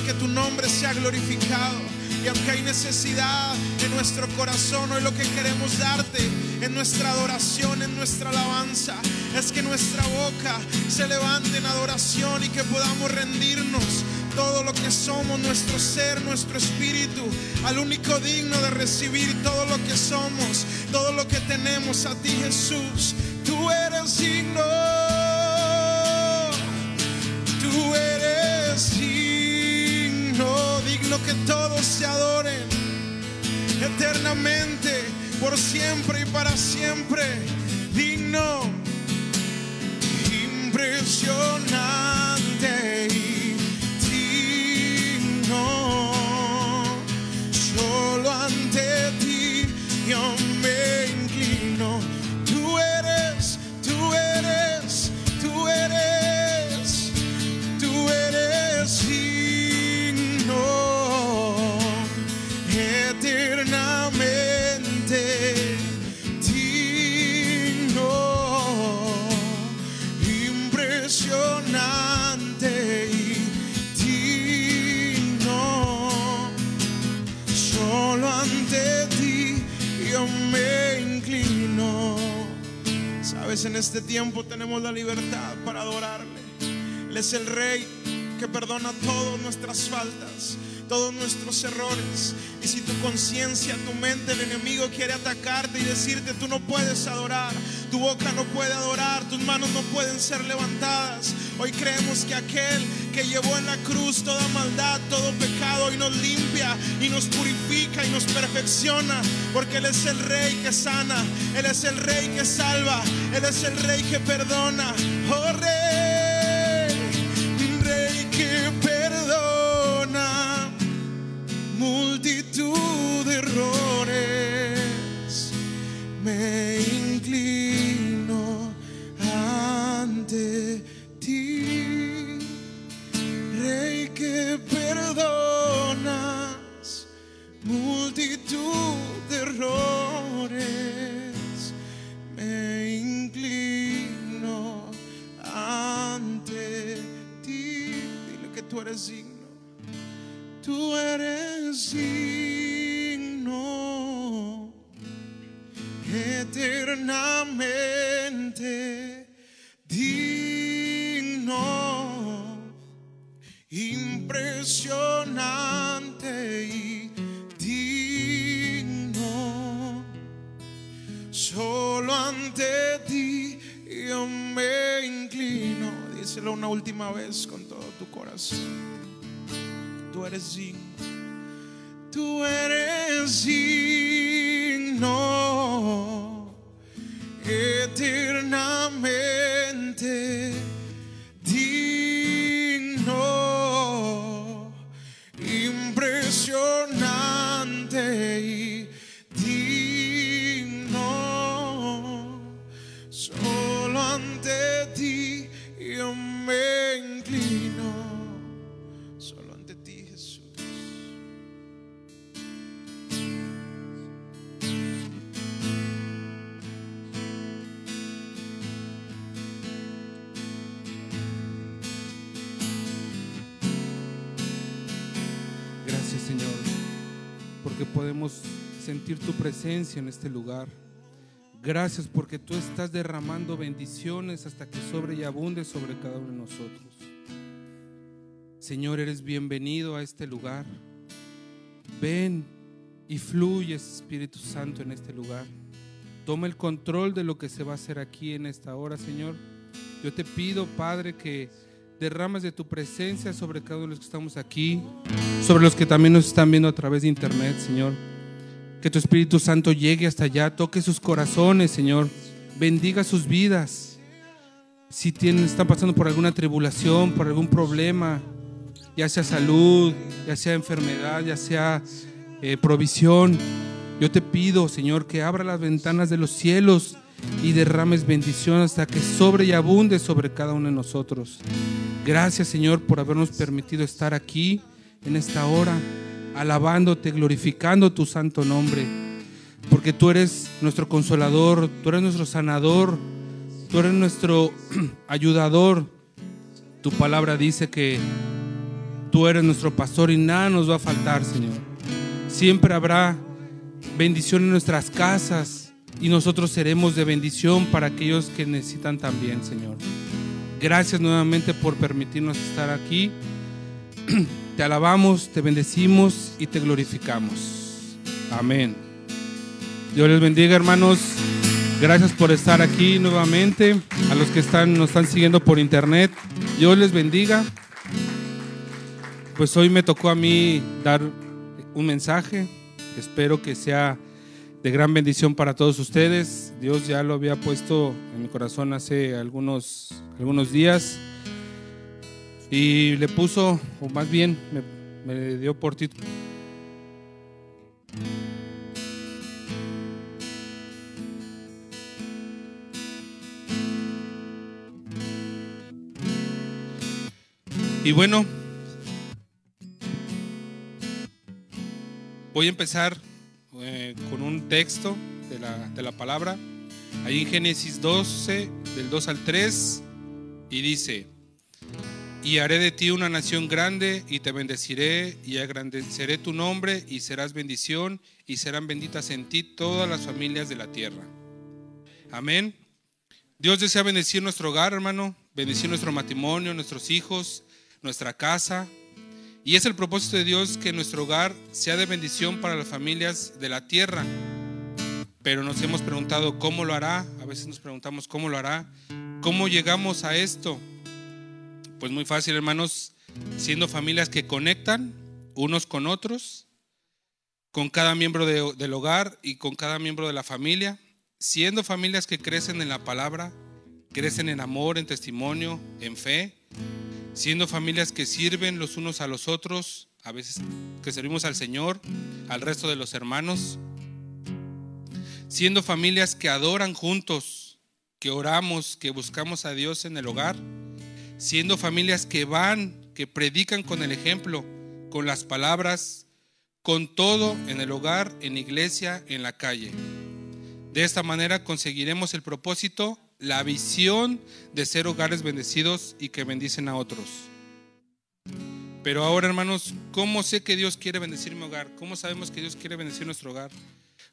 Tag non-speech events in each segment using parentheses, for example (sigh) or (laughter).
que tu nombre sea glorificado. Y aunque hay necesidad en nuestro corazón, hoy lo que queremos darte en nuestra adoración, en nuestra alabanza, es que nuestra boca se levante en adoración y que podamos rendirnos todo lo que somos, nuestro ser, nuestro espíritu, al único digno de recibir todo lo que somos, todo lo que tenemos a ti Jesús. Tú eres digno, tú eres digno, digno que todos se adoren eternamente, por siempre y para siempre, digno, impresionante y digno. Solo ante ti yo En este tiempo tenemos la libertad para adorarle. Él es el Rey que perdona todas nuestras faltas, todos nuestros errores. Y si tu conciencia, tu mente, el enemigo quiere atacarte y decirte, tú no puedes adorar, tu boca no puede adorar, tus manos no pueden ser levantadas. Hoy creemos que aquel que llevó en la cruz toda maldad, todo pecado y nos limpia y nos purifica y nos perfecciona, porque Él es el Rey que sana, Él es el Rey que salva, Él es el Rey que perdona. Oh Rey, eternamente digno, impresionante y digno. Solo ante ti yo me inclino. Díselo una última vez con todo tu corazón. Tú eres digno. Tú eres digno porque podemos sentir tu presencia en este lugar. Gracias porque tú estás derramando bendiciones hasta que sobre y abunde sobre cada uno de nosotros. Señor, eres bienvenido a este lugar. Ven y fluye Espíritu Santo en este lugar. Toma el control de lo que se va a hacer aquí en esta hora, Señor. Yo te pido, Padre, que derrames de tu presencia sobre cada uno de los que estamos aquí, sobre los que también nos están viendo a través de internet, Señor. Que tu Espíritu Santo llegue hasta allá, toque sus corazones, Señor. Bendiga sus vidas. Si tienen, están pasando por alguna tribulación, por algún problema, ya sea salud, ya sea enfermedad, ya sea eh, provisión, yo te pido, Señor, que abra las ventanas de los cielos y derrames bendición hasta que sobre y abunde sobre cada uno de nosotros. Gracias, Señor, por habernos permitido estar aquí en esta hora alabándote, glorificando tu santo nombre, porque tú eres nuestro consolador, tú eres nuestro sanador, tú eres nuestro (clears throat) ayudador. Tu palabra dice que tú eres nuestro pastor y nada nos va a faltar, Señor. Siempre habrá bendición en nuestras casas y nosotros seremos de bendición para aquellos que necesitan también, Señor. Gracias nuevamente por permitirnos estar aquí. (clears throat) Te alabamos, te bendecimos y te glorificamos. Amén. Dios les bendiga, hermanos. Gracias por estar aquí nuevamente. A los que están, nos están siguiendo por internet, Dios les bendiga. Pues hoy me tocó a mí dar un mensaje. Espero que sea de gran bendición para todos ustedes. Dios ya lo había puesto en mi corazón hace algunos, algunos días y le puso, o más bien me, me dio por título. Y bueno, voy a empezar eh, con un texto de la, de la palabra, ahí en Génesis 12, del 2 al 3, y dice, y haré de ti una nación grande y te bendeciré y agrandeceré tu nombre y serás bendición y serán benditas en ti todas las familias de la tierra. Amén. Dios desea bendecir nuestro hogar, hermano, bendecir nuestro matrimonio, nuestros hijos, nuestra casa. Y es el propósito de Dios que nuestro hogar sea de bendición para las familias de la tierra. Pero nos hemos preguntado cómo lo hará. A veces nos preguntamos cómo lo hará. ¿Cómo llegamos a esto? Pues muy fácil, hermanos, siendo familias que conectan unos con otros, con cada miembro de, del hogar y con cada miembro de la familia, siendo familias que crecen en la palabra, crecen en amor, en testimonio, en fe, siendo familias que sirven los unos a los otros, a veces que servimos al Señor, al resto de los hermanos, siendo familias que adoran juntos, que oramos, que buscamos a Dios en el hogar siendo familias que van, que predican con el ejemplo, con las palabras, con todo en el hogar, en iglesia, en la calle. De esta manera conseguiremos el propósito, la visión de ser hogares bendecidos y que bendicen a otros. Pero ahora, hermanos, ¿cómo sé que Dios quiere bendecir mi hogar? ¿Cómo sabemos que Dios quiere bendecir nuestro hogar?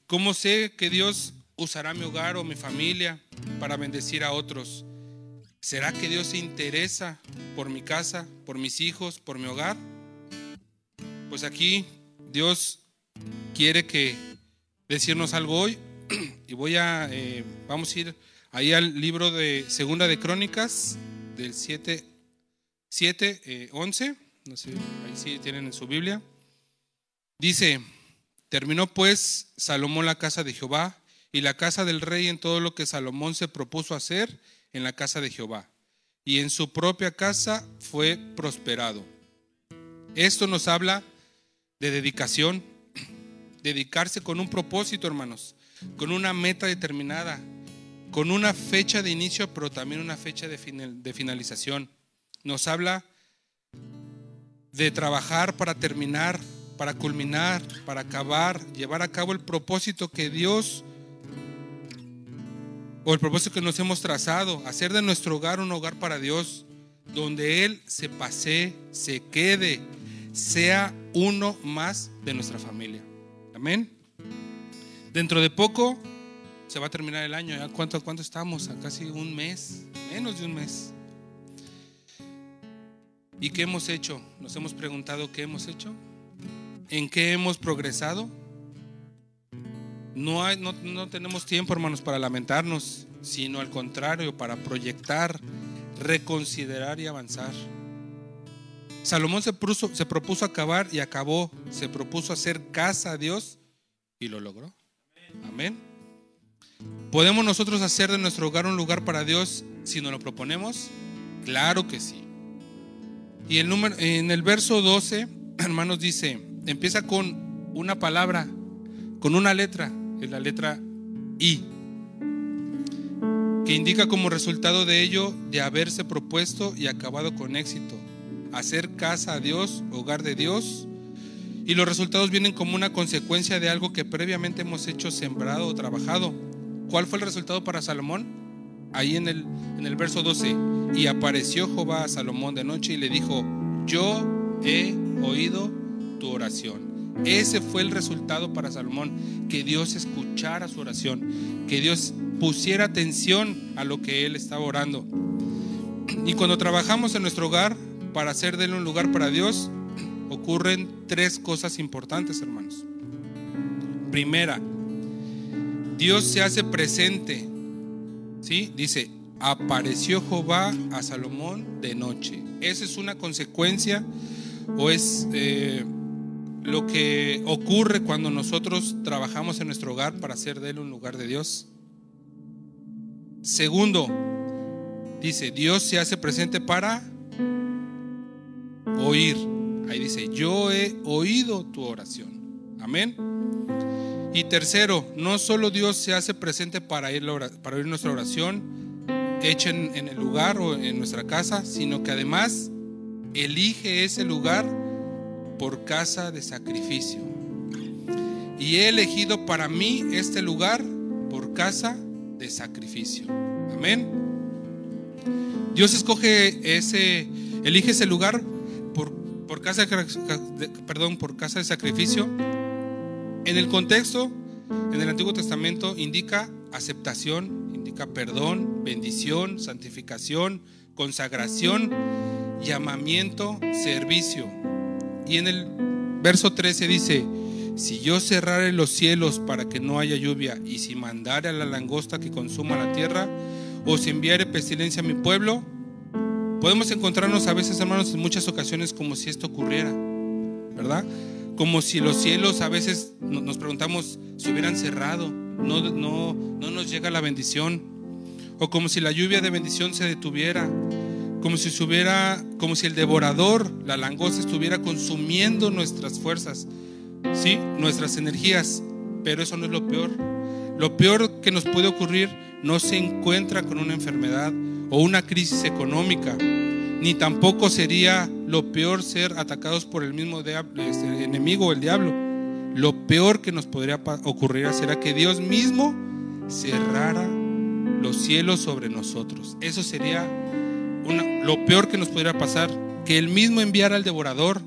¿Cómo sé que Dios usará mi hogar o mi familia para bendecir a otros? ¿Será que Dios se interesa por mi casa, por mis hijos, por mi hogar? Pues aquí Dios quiere que decirnos algo hoy (clears throat) y voy a eh, vamos a ir ahí al libro de Segunda de Crónicas del 7 7 11, no sé, ahí sí tienen en su Biblia. Dice, terminó pues Salomón la casa de Jehová y la casa del rey en todo lo que Salomón se propuso hacer en la casa de Jehová, y en su propia casa fue prosperado. Esto nos habla de dedicación, (clears throat) dedicarse con un propósito, hermanos, con una meta determinada, con una fecha de inicio, pero también una fecha de, finalización. Nos habla de trabajar para terminar, para culminar, para acabar, llevar a cabo el propósito que Dios o el propósito que nos hemos trazado, hacer de nuestro hogar un hogar para Dios, donde Él se pase, se quede, sea uno más de nuestra familia. Amén. Dentro de poco se va a terminar el año. ¿Ya cuánto, cuánto estamos? A casi un mes, menos de un mes. ¿Y qué hemos hecho? Nos hemos preguntado qué hemos hecho. ¿En qué hemos progresado? No, hay, no, no tenemos tiempo, hermanos, para lamentarnos, sino al contrario, para proyectar, reconsiderar y avanzar. Salomón se, propuso, se propuso acabar y acabó. Se propuso hacer casa a Dios y lo logró. Amén. ¿Podemos nosotros hacer de nuestro hogar un lugar para Dios si nos lo proponemos? Claro que sí. Y el número, en el verso 12, (clears throat) hermanos, dice, empieza con una palabra, con una letra, es la letra I, que indica como resultado de ello de haberse propuesto y acabado con éxito, hacer casa a Dios, hogar de Dios, y los resultados vienen como una consecuencia de algo que previamente hemos hecho, sembrado o trabajado. ¿Cuál fue el resultado para Salomón? Ahí en el, en el verso 12, y apareció Jehová a Salomón de noche y le dijo, yo he oído tu oración. Ese fue el resultado para Salomón, que Dios escuchara su oración, que Dios pusiera atención a lo que él estaba orando. Y cuando trabajamos en nuestro hogar para hacer de él un lugar para Dios, ocurren tres cosas importantes, hermanos. Primera, Dios se hace presente. ¿Sí? Dice, apareció Jehová a Salomón de noche. Esa es una consecuencia o es eh, lo que ocurre cuando nosotros trabajamos en nuestro hogar para hacer de él un lugar de Dios. Segundo, dice, Dios se hace presente para oír. Ahí dice, yo he oído tu oración. Amén. Y tercero, no solo Dios se hace presente para, oír nuestra oración, hecha en, en el lugar o en nuestra casa, sino que además elige ese lugar por casa de sacrificio. Y he elegido para mí este lugar por casa de sacrificio. Amén. Dios escoge ese, elige ese lugar por, por casa de, perdón, por casa de sacrificio. En el contexto, en el Antiguo Testamento indica aceptación, indica perdón, bendición, santificación, consagración, llamamiento, servicio. Y en el verso 13 dice, si yo cerrare los cielos para que no haya lluvia, y si mandare a la langosta que consuma la tierra, o si enviare pestilencia a mi pueblo, podemos encontrarnos a veces, hermanos, en muchas ocasiones como si esto ocurriera, ¿verdad? Como si los cielos a veces nos preguntamos si hubieran cerrado, no, no, no nos llega la bendición, o como si la lluvia de bendición se detuviera, como si hubiera, como si el devorador, la langosta, estuviera consumiendo nuestras fuerzas, ¿sí? nuestras energías. Pero eso no es lo peor. Lo peor que nos puede ocurrir no se encuentra con una enfermedad o una crisis económica, ni tampoco sería lo peor ser atacados por el mismo este, enemigo, el diablo. Lo peor que nos podría ocurrir será que Dios mismo cerrara los cielos sobre nosotros. Eso sería lo peor que nos pudiera pasar, que Él mismo enviara al devorador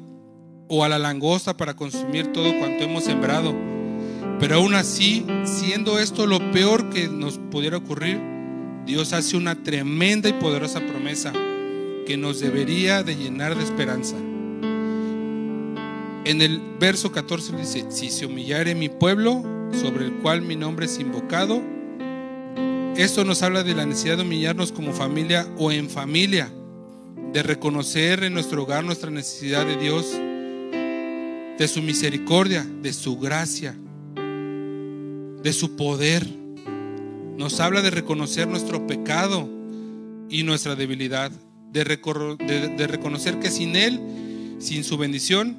o a la langosta para consumir todo cuanto hemos sembrado. Pero aún así, siendo esto lo peor que nos pudiera ocurrir, Dios hace una tremenda y poderosa promesa que nos debería de llenar de esperanza. En el verso 14 dice, si se humillare mi pueblo, sobre el cual mi nombre es invocado, esto nos habla de la necesidad de humillarnos como familia o en familia, de reconocer en nuestro hogar nuestra necesidad de Dios, de su misericordia, de su gracia, de su poder. Nos habla de reconocer nuestro pecado y nuestra debilidad, de, de, reconocer que sin Él, sin su bendición,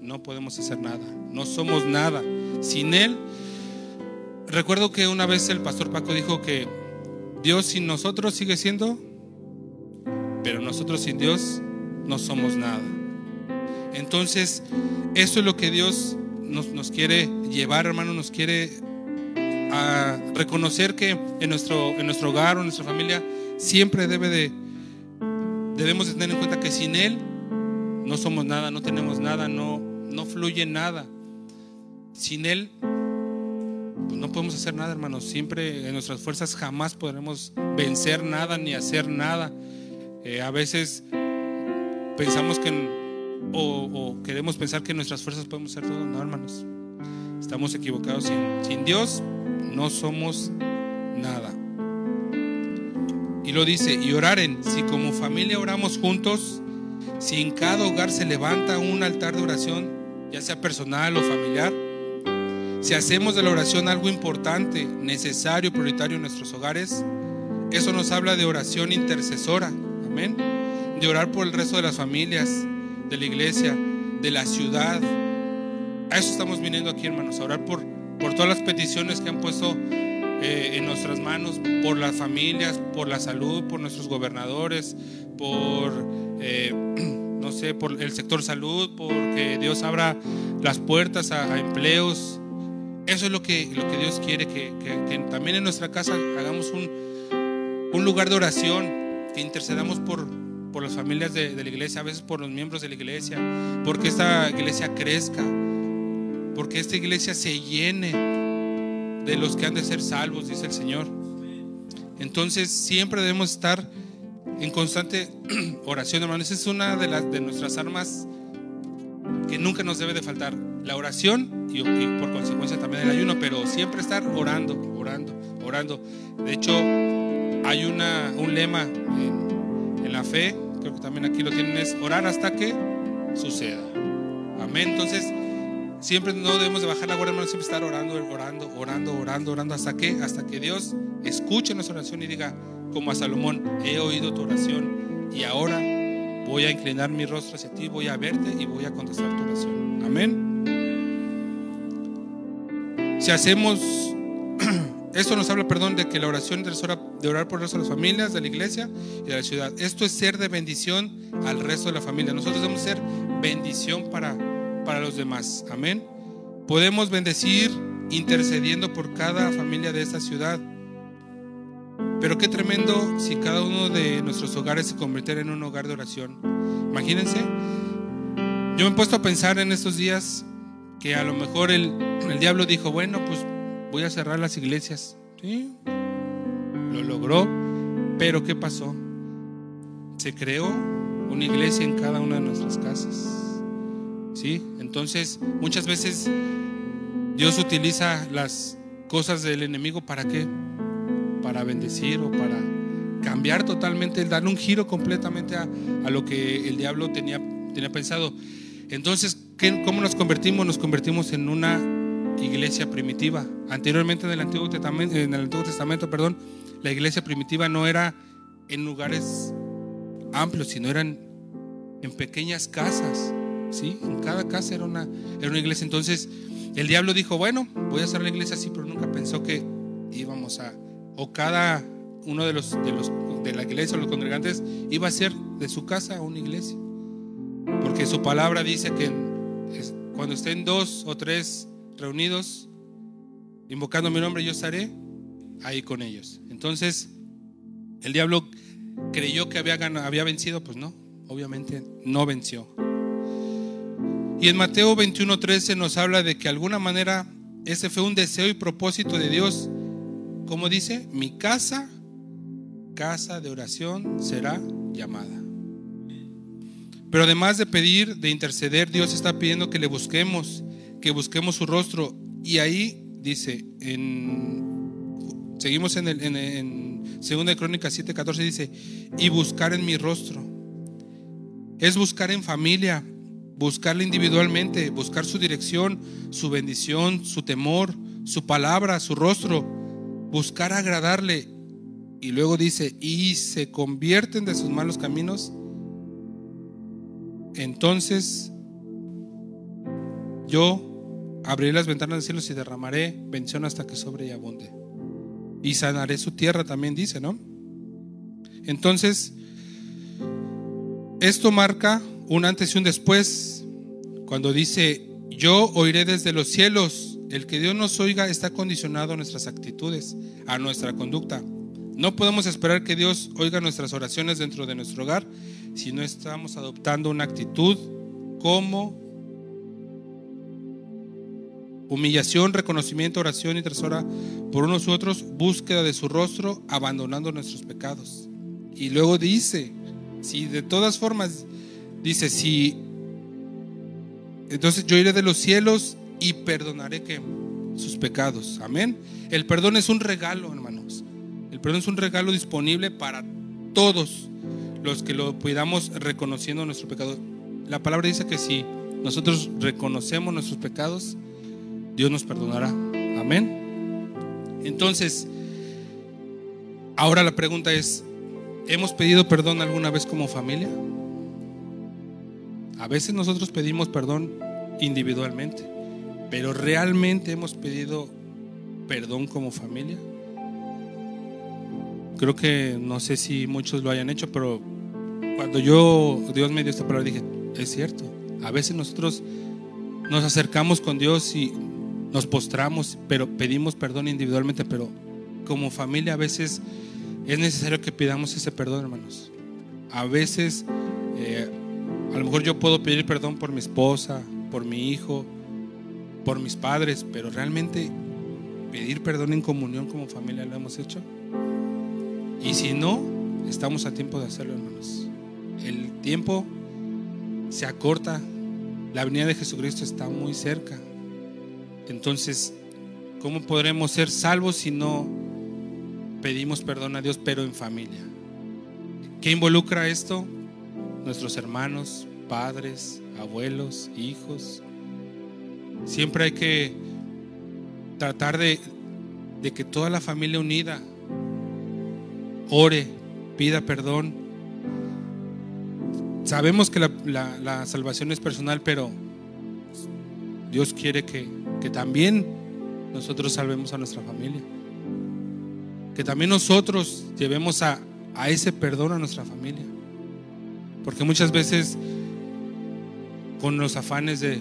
no podemos hacer nada, no somos nada. Sin Él Recuerdo que una vez el pastor Paco dijo que Dios sin nosotros sigue siendo, pero nosotros sin Dios no somos nada. Entonces, eso es lo que Dios nos, quiere llevar, hermano, nos quiere a reconocer que en nuestro, en nuestro hogar o en nuestra familia siempre debe de, debemos de tener en cuenta que sin Él no somos nada, no tenemos nada, no, no fluye nada. sin Él, pues no podemos hacer nada, hermanos. Siempre en nuestras fuerzas jamás podremos vencer nada ni hacer nada. Eh, a veces pensamos que, o, o, queremos pensar que en nuestras fuerzas podemos hacer todo. No, hermanos. Estamos equivocados. Sin, sin Dios no somos nada. Y lo dice, y oraren, si como familia oramos juntos, si en cada hogar se levanta un altar de oración, ya sea personal o familiar, si hacemos de la oración algo importante, necesario, prioritario en nuestros hogares, eso nos habla de oración intercesora, amén, de orar por el resto de las familias, de la iglesia, de la ciudad. A eso estamos viniendo aquí, hermanos, a orar por, por todas las peticiones que han puesto eh, en nuestras manos por las familias, por la salud, por nuestros gobernadores, por, eh, (clears throat) no sé, por el sector salud, porque Dios abra las puertas a, empleos. Eso es lo que, lo que Dios quiere, que, también en nuestra casa hagamos un, un lugar de oración, que intercedamos por, por las familias de, de, la iglesia, a veces por los miembros de la iglesia, porque esta iglesia crezca, porque esta iglesia se llene de los que han de ser salvos, dice el Señor. Entonces siempre debemos estar en constante (clears throat) oración, hermanos. Es una de, las, de nuestras armas que nunca nos debe de faltar. La oración y, por consecuencia también el ayuno, pero siempre estar orando, orando, orando. De hecho, hay una, un lema en, en la fe, creo que también aquí lo tienen, es orar hasta que suceda. Amén. Entonces, Siempre no debemos de bajar la guardia, hermano, siempre estar orando, orando, orando, orando, orando, hasta que, hasta que Dios escuche nuestra oración y diga, como a Salomón, he oído tu oración y ahora voy a inclinar mi rostro hacia ti, voy a verte y voy a contestar tu oración. Amén. Si hacemos, (clears throat) esto nos habla, perdón, de que la oración de orar por el resto de las familias, de la iglesia y de la ciudad. Esto es ser de bendición al resto de la familia. Nosotros debemos ser bendición para para los demás. Amén. Podemos bendecir intercediendo por cada familia de esta ciudad. Pero qué tremendo si cada uno de nuestros hogares se convirtiera en un hogar de oración. Imagínense, yo me he puesto a pensar en estos días que a lo mejor el, el diablo dijo, bueno, pues voy a cerrar las iglesias. ¿Sí? Lo logró, pero ¿qué pasó? Se creó una iglesia en cada una de nuestras casas. ¿Sí? Entonces, muchas veces Dios utiliza las cosas del enemigo para qué? Para bendecir o para cambiar totalmente, darle un giro completamente a, lo que el diablo tenía, tenía pensado. Entonces, ¿qué, ¿cómo nos convertimos? Nos convertimos en una iglesia primitiva. Anteriormente en el Antiguo Testamento, en el Antiguo Testamento perdón, la iglesia primitiva no era en lugares amplios, sino eran en pequeñas casas. ¿Sí? En cada casa era una, era una iglesia. Entonces el diablo dijo, bueno, voy a hacer la iglesia así, pero nunca pensó que íbamos a, o cada uno de los, de los de la iglesia o los congregantes iba a ser de su casa una iglesia. Porque su palabra dice que cuando estén dos o tres reunidos, invocando mi nombre, yo estaré ahí con ellos. Entonces, el diablo creyó que había, había vencido, pues no, obviamente no venció. Y en Mateo 21:13 nos habla de que de alguna manera ese fue un deseo y propósito de Dios. Como dice, mi casa, casa de oración será llamada. Pero además de pedir, de interceder, Dios está pidiendo que le busquemos, que busquemos su rostro. Y ahí dice, en, seguimos en, el, en, en 2 Crónicas 7:14, dice, y buscar en mi rostro. Es buscar en familia, buscarle individualmente, buscar su dirección, su bendición, su temor, su palabra, su rostro, buscar agradarle. Y luego dice, y se convierten de sus malos caminos, entonces yo abriré las ventanas del cielo y derramaré bendición hasta que sobre y abunde. Y sanaré su tierra, también dice, ¿no? Entonces, esto marca un antes y un después, cuando dice, yo oiré desde los cielos, el que Dios nos oiga está condicionado a nuestras actitudes, a nuestra conducta. No podemos esperar que Dios oiga nuestras oraciones dentro de nuestro hogar si no estamos adoptando una actitud como humillación, reconocimiento, oración y tercera por unos u otros, búsqueda de su rostro, abandonando nuestros pecados. Y luego dice, si de todas formas, dice, si, entonces yo iré de los cielos y perdonaré sus pecados. Amén. El perdón es un regalo, hermanos. El perdón es un regalo disponible para todos los que lo cuidamos reconociendo nuestro pecado. La palabra dice que si nosotros reconocemos nuestros pecados, Dios nos perdonará. Amén. Entonces, ahora la pregunta es, ¿hemos pedido perdón alguna vez como familia? A veces nosotros pedimos perdón individualmente, pero ¿realmente hemos pedido perdón como familia? Creo que no sé si muchos lo hayan hecho, pero cuando yo, Dios me dio esta palabra, dije, es cierto, a veces nosotros nos acercamos con Dios y nos postramos, pero pedimos perdón individualmente, pero como familia a veces es necesario que pidamos ese perdón, hermanos. A veces, eh, a lo mejor yo puedo pedir perdón por mi esposa, por mi hijo, por mis padres, pero realmente pedir perdón en comunión como familia lo hemos hecho. Y si no, estamos a tiempo de hacerlo, hermanos. El tiempo se acorta, la venida de Jesucristo está muy cerca. Entonces, ¿cómo podremos ser salvos si no pedimos perdón a Dios, pero en familia? ¿Qué involucra esto? Nuestros hermanos, padres, abuelos, hijos. Siempre hay que tratar de, de que toda la familia unida ore, pida perdón. Sabemos que la, la- salvación es personal, pero Dios quiere que, que también nosotros salvemos a nuestra familia. Que también nosotros llevemos a, a ese perdón a nuestra familia. Porque muchas veces con los afanes de,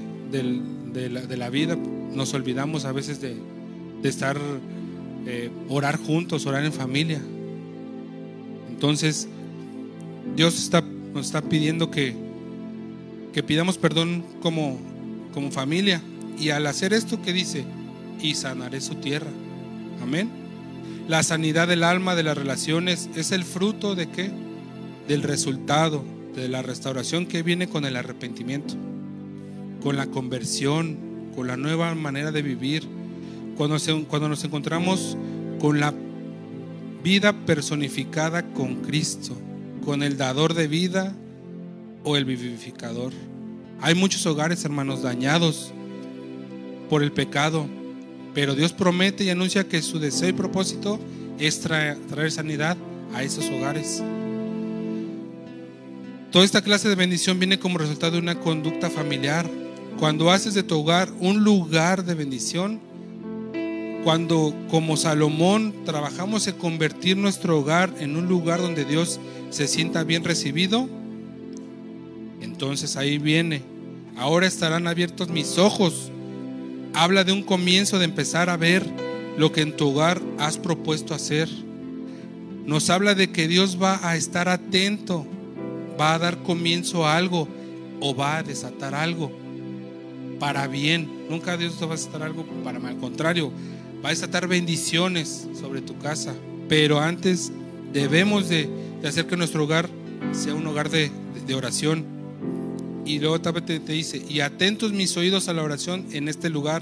la, vida nos olvidamos a veces de, estar, eh, orar juntos, orar en familia. Entonces, Dios está, nos está pidiendo que, pidamos perdón como, familia. Y al hacer esto, que dice? Y sanaré su tierra. Amén. La sanidad del alma, de las relaciones, es el fruto de qué? Del resultado, de la restauración que viene con el arrepentimiento, con la conversión, con la nueva manera de vivir. Cuando, se- cuando nos encontramos con la vida personificada con Cristo, con el dador de vida o el vivificador. Hay muchos hogares, hermanos, dañados por el pecado, pero Dios promete y anuncia que su deseo y propósito es traer, traer sanidad a esos hogares. Toda esta clase de bendición viene como resultado de una conducta familiar. Cuando haces de tu hogar un lugar de bendición, cuando como Salomón trabajamos en convertir nuestro hogar en un lugar donde Dios se sienta bien recibido, entonces ahí viene, ahora estarán abiertos mis ojos. Habla de un comienzo de empezar a ver lo que en tu hogar has propuesto hacer. Nos habla de que Dios va a estar atento, va a dar comienzo a algo o va a desatar algo para bien. Nunca Dios te va a desatar algo para mal. Al contrario, va a desatar bendiciones sobre tu casa. Pero antes debemos de, hacer que nuestro hogar sea un hogar de, oración. Y luego también te, te dice, y atentos mis oídos a la oración en este lugar.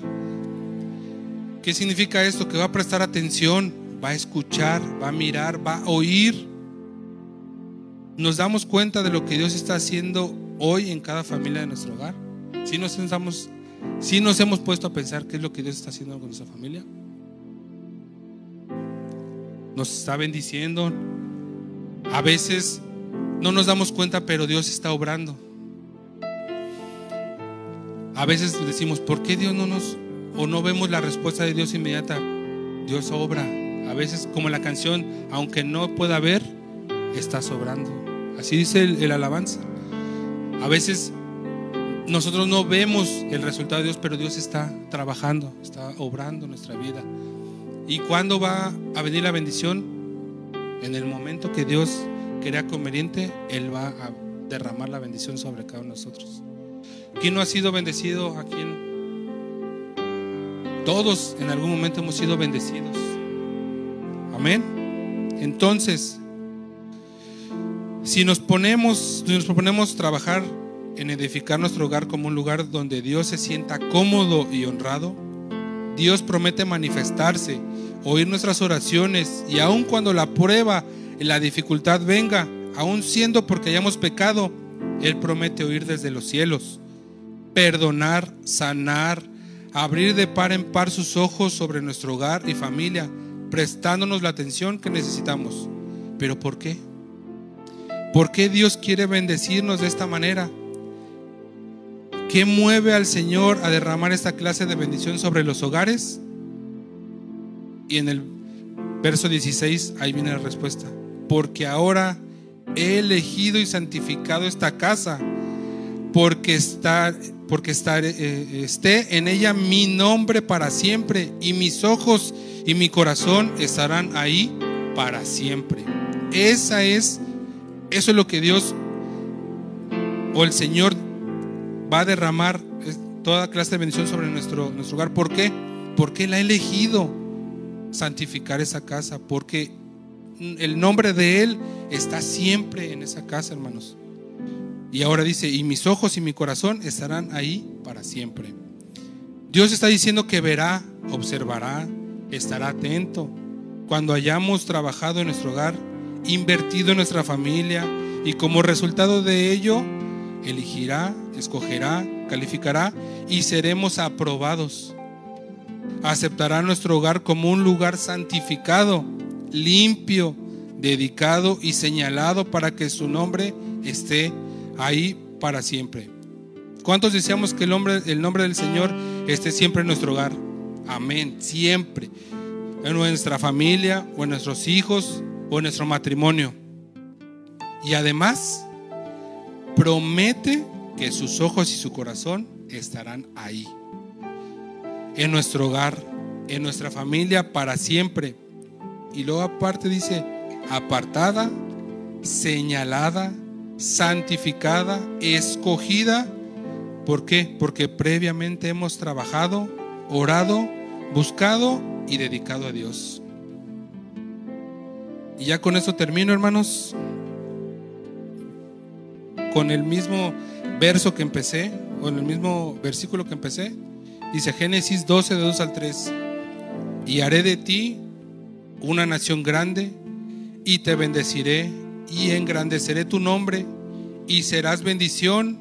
¿Qué significa esto? Que va a prestar atención, va a escuchar, va a mirar, va a oír. Nos damos cuenta de lo que Dios está haciendo hoy en cada familia de nuestro hogar. Si nos, sentamos, si nos hemos puesto a pensar qué es lo que Dios está haciendo con nuestra familia. Nos está bendiciendo. A veces no nos damos cuenta, pero Dios está obrando. A veces decimos, ¿por qué Dios no nos o no vemos la respuesta de Dios inmediata? Dios obra. A veces, como la canción, aunque no pueda ver, está sobrando. Así dice el, alabanza. A veces nosotros no vemos el resultado de Dios, pero Dios está trabajando, está obrando nuestra vida. ¿Y cuándo va a venir la bendición? En el momento que Dios crea conveniente, Él va a derramar la bendición sobre cada uno de nosotros. ¿Quién no ha sido bendecido aquí en, Todos en algún momento hemos sido bendecidos. Amén. Entonces, si nos ponemos, si nos proponemos trabajar en edificar nuestro hogar como un lugar donde Dios se sienta cómodo y honrado, Dios promete manifestarse, oír nuestras oraciones y aun cuando la prueba y la dificultad venga, aun siendo porque hayamos pecado, Él promete oír desde los cielos, perdonar, sanar, abrir de par en par sus ojos sobre nuestro hogar y familia, prestándonos la atención que necesitamos. ¿Pero por qué? ¿Por qué Dios quiere bendecirnos de esta manera? ¿Qué mueve al Señor a derramar esta clase de bendición sobre los hogares? Y en el verso 16, ahí viene la respuesta. Porque ahora he elegido y santificado esta casa, porque, está, porque eh, esté en ella mi nombre para siempre, y mis ojos y mi corazón estarán ahí para siempre. Esa es, eso es lo que Dios o el Señor va a derramar toda clase de bendición sobre nuestro, nuestro hogar. ¿Por qué? Porque Él ha elegido santificar esa casa, porque el nombre de Él está siempre en esa casa, hermanos. Y ahora dice, y mis ojos y mi corazón estarán ahí para siempre. Dios está diciendo que verá, observará, estará atento. Cuando hayamos trabajado en nuestro hogar, invertido en nuestra familia y como resultado de ello, elegirá, escogerá, calificará y seremos aprobados. Aceptará nuestro hogar como un lugar santificado, limpio, dedicado y señalado para que su nombre esté ahí para siempre. ¿Cuántos deseamos que el nombre, el nombre del Señor esté siempre en nuestro hogar? Amén, siempre. En nuestra familia o en nuestros hijos o nuestro matrimonio. Y además, promete que sus ojos y su corazón estarán ahí, en nuestro hogar, en nuestra familia para siempre. Y luego aparte dice, apartada, señalada, santificada, escogida. ¿Por qué? Porque previamente hemos trabajado, orado, buscado y dedicado a Dios. Y ya con eso termino, hermanos con el mismo verso que empecé, o en el mismo versículo que empecé. Dice Génesis 12, de 2 al 3. Y haré de ti una nación grande, y te bendeciré, y engrandeceré tu nombre, y serás bendición,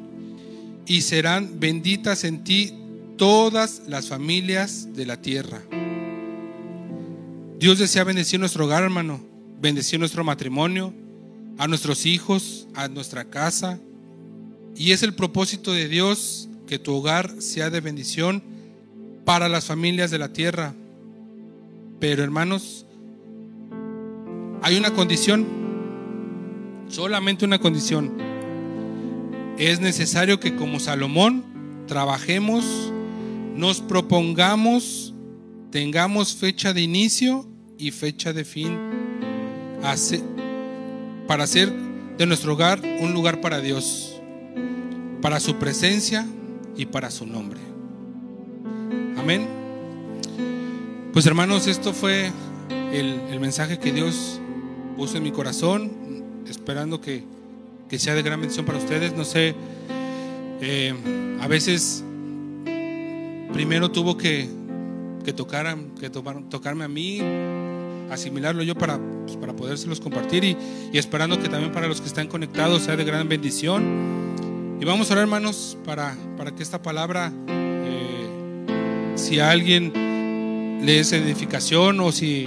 y serán benditas en ti todas las familias de la tierra. Dios desea bendecir nuestro hogar, hermano, bendecir nuestro matrimonio, a nuestros hijos, a nuestra casa. Y es el propósito de Dios que tu hogar sea de bendición para las familias de la tierra. Pero hermanos, hay una condición, solamente una condición. Es necesario que como Salomón trabajemos, nos propongamos, tengamos fecha de inicio y fecha de fin para hacer de nuestro hogar un lugar para Dios, para su presencia y para su nombre. Amén. Pues hermanos, esto fue el, mensaje que Dios puso en mi corazón, esperando que, sea de gran bendición para ustedes. No sé, eh, a veces primero tuvo que, que, que tocarme a mí asimilarlo yo para, pues, para podérselos compartir y, esperando que también para los que están conectados sea de gran bendición. Y vamos a orar, hermanos, para, para que esta palabra, eh, si alguien le es edificación o si,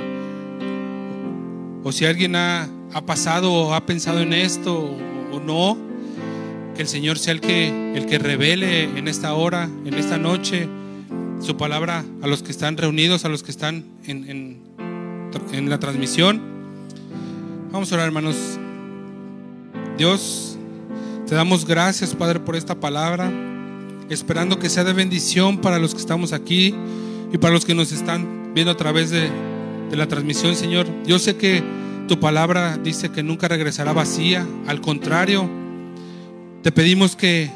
o si alguien ha, ha pasado o ha pensado en esto o, no, que el Señor sea el que, el que revele en esta hora, en esta noche, su palabra a los que están reunidos, a los que están en la transmisión. Vamos a orar, hermanos. Dios, te damos gracias, Padre, por esta palabra, esperando que sea de bendición para los que estamos aquí y para los que nos están viendo a través de, de la transmisión, Señor. Yo sé que tu palabra dice que nunca regresará vacía, al contrario, te pedimos que,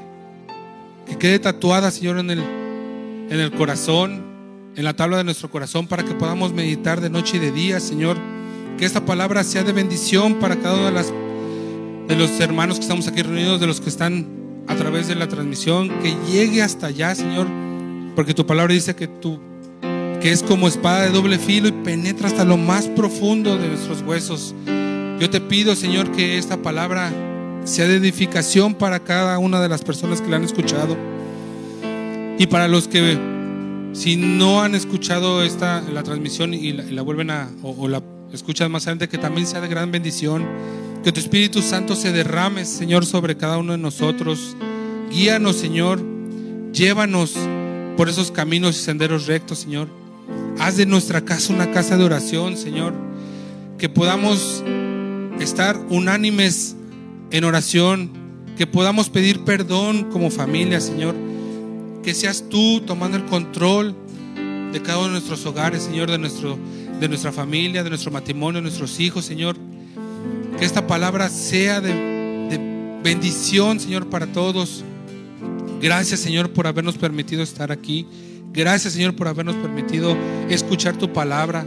que quede tatuada, Señor, en el, en el corazón, en la tabla de nuestro corazón para que podamos meditar de noche y de día, Señor. Que esta palabra sea de bendición para cada uno de, los hermanos que estamos aquí reunidos, de los que están a través de la transmisión, que llegue hasta allá, Señor, porque tu palabra dice que tú que es como espada de doble filo y penetra hasta lo más profundo de nuestros huesos. Yo te pido, Señor, que esta palabra sea de edificación para cada una de las personas que la han escuchado. Y para los que, si no han escuchado esta, la transmisión y la, vuelven a, o, la escuchan más adelante, que también sea de gran bendición. Que tu Espíritu Santo se derrame, Señor, sobre cada uno de nosotros. Guíanos, Señor. Llévanos por esos caminos y senderos rectos, Señor. Haz de nuestra casa una casa de oración, Señor. Que podamos estar unánimes en oración, que podamos pedir perdón como familia, Señor. Que seas tú tomando el control de cada uno de nuestros hogares, Señor, de, nuestro, de nuestra familia, de nuestro matrimonio, de nuestros hijos, Señor. Que esta palabra sea de, bendición, Señor, para todos. Gracias, Señor, por habernos permitido estar aquí. Gracias, Señor, por habernos permitido escuchar tu palabra.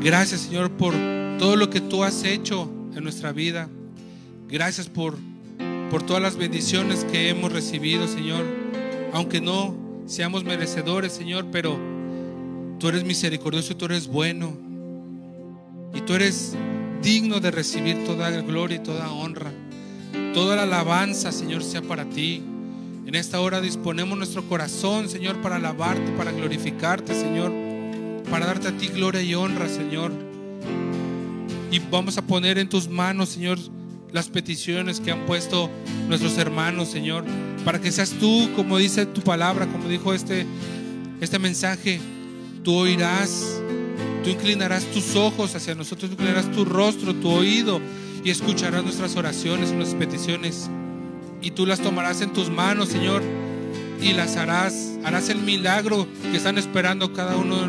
Gracias, Señor, por todo lo que tú has hecho en nuestra vida. Gracias por, por todas las bendiciones que hemos recibido, Señor. Aunque no seamos merecedores, Señor, pero tú eres misericordioso, tú eres bueno. Y tú eres digno de recibir toda gloria y toda honra. Toda la alabanza, Señor, sea para ti. En esta hora disponemos nuestro corazón, Señor, para alabarte, para glorificarte, Señor, para darte a ti gloria y honra, Señor. Y vamos a poner en tus manos, Señor, las peticiones que han puesto nuestros hermanos, Señor, para que seas tú, como dice tu palabra, como dijo este, este mensaje, tú oirás, tú inclinarás tus ojos hacia nosotros, tú inclinarás tu rostro, tu oído y escucharás nuestras oraciones, nuestras peticiones. Y tú las tomarás en tus manos, Señor, y las harás, harás el milagro que están esperando cada uno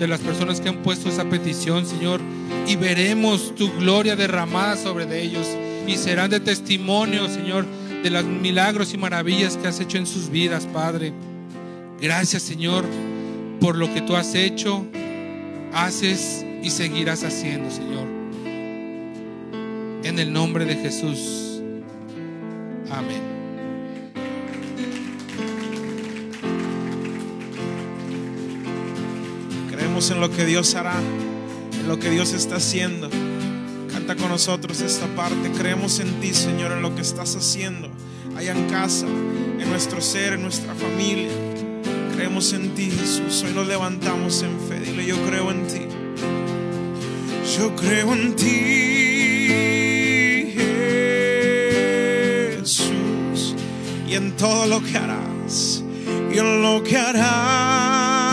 de las personas que han puesto esa petición, Señor, y veremos tu gloria derramada sobre de ellos y serán de testimonio, Señor, de los milagros y maravillas que has hecho en sus vidas, Padre. Gracias, Señor, por lo que tú has hecho, haces y seguirás haciendo, Señor. En el nombre de Jesús. Amén. En lo que Dios hará, en lo que Dios está haciendo con nosotros esta parte. Creemos en ti, Señor, en lo que estás haciendo allá en casa, en nuestro ser, en nuestra familia. Creemos en ti, Jesús. Hoy nos levantamos en fe. Dile, yo creo en ti. Yo creo en ti, Jesús, y en todo lo que harás, y en lo que harás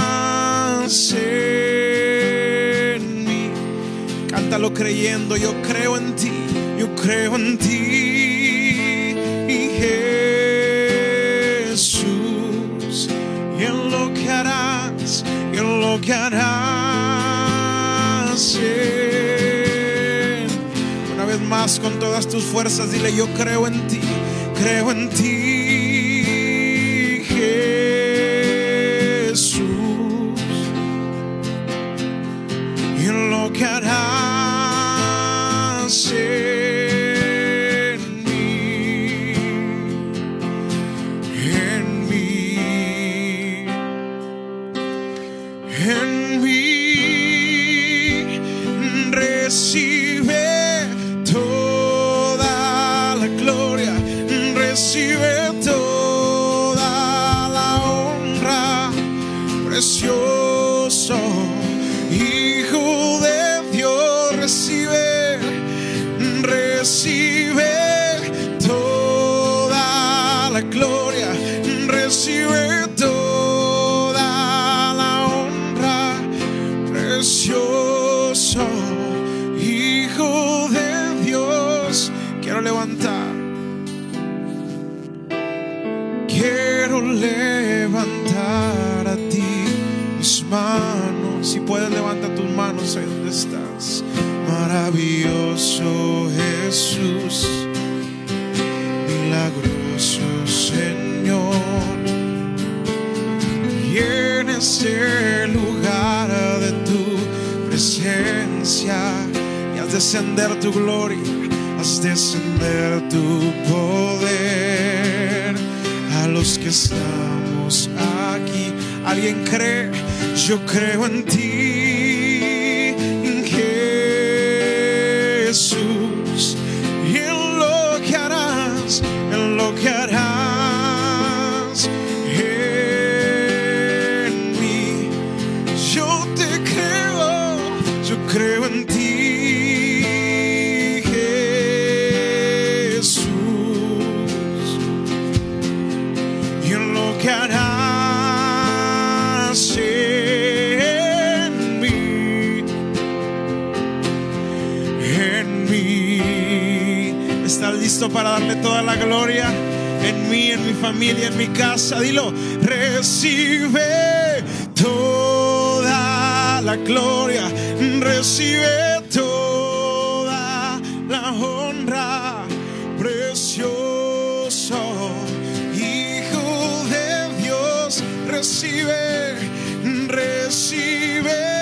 lo creyendo, yo creo en ti, yo creo en ti, y Jesús, y en lo que harás, en lo que harás. Una vez más, con todas tus fuerzas, dile, yo creo en ti, creo en ti, si puedes levanta tus manos ahí donde estás. Maravilloso Jesús, milagroso Señor, llenes este el lugar de tu presencia y haz descender tu gloria, haz descender tu poder a los que estamos aquí. ¿Alguien cree? Yo creo en ti, en Jesús, para darle toda la gloria? En mí, en mi familia, en mi casa. Dilo, recibe toda la gloria, recibe toda la honra, precioso Hijo de Dios, recibe, recibe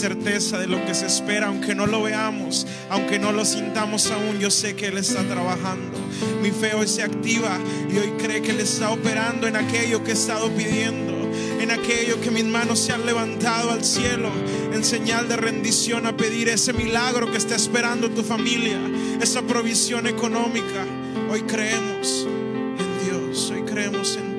certeza de lo que se espera, aunque no lo veamos, aunque no lo sintamos aún. Yo sé que Él está trabajando. Mi fe hoy se activa y hoy cree que Él está operando en aquello que he estado pidiendo. En aquello que mis manos se han levantado al cielo en señal de rendición a pedir ese milagro que está esperando tu familia, esa provisión económica. Hoy creemos en Dios, hoy creemos en.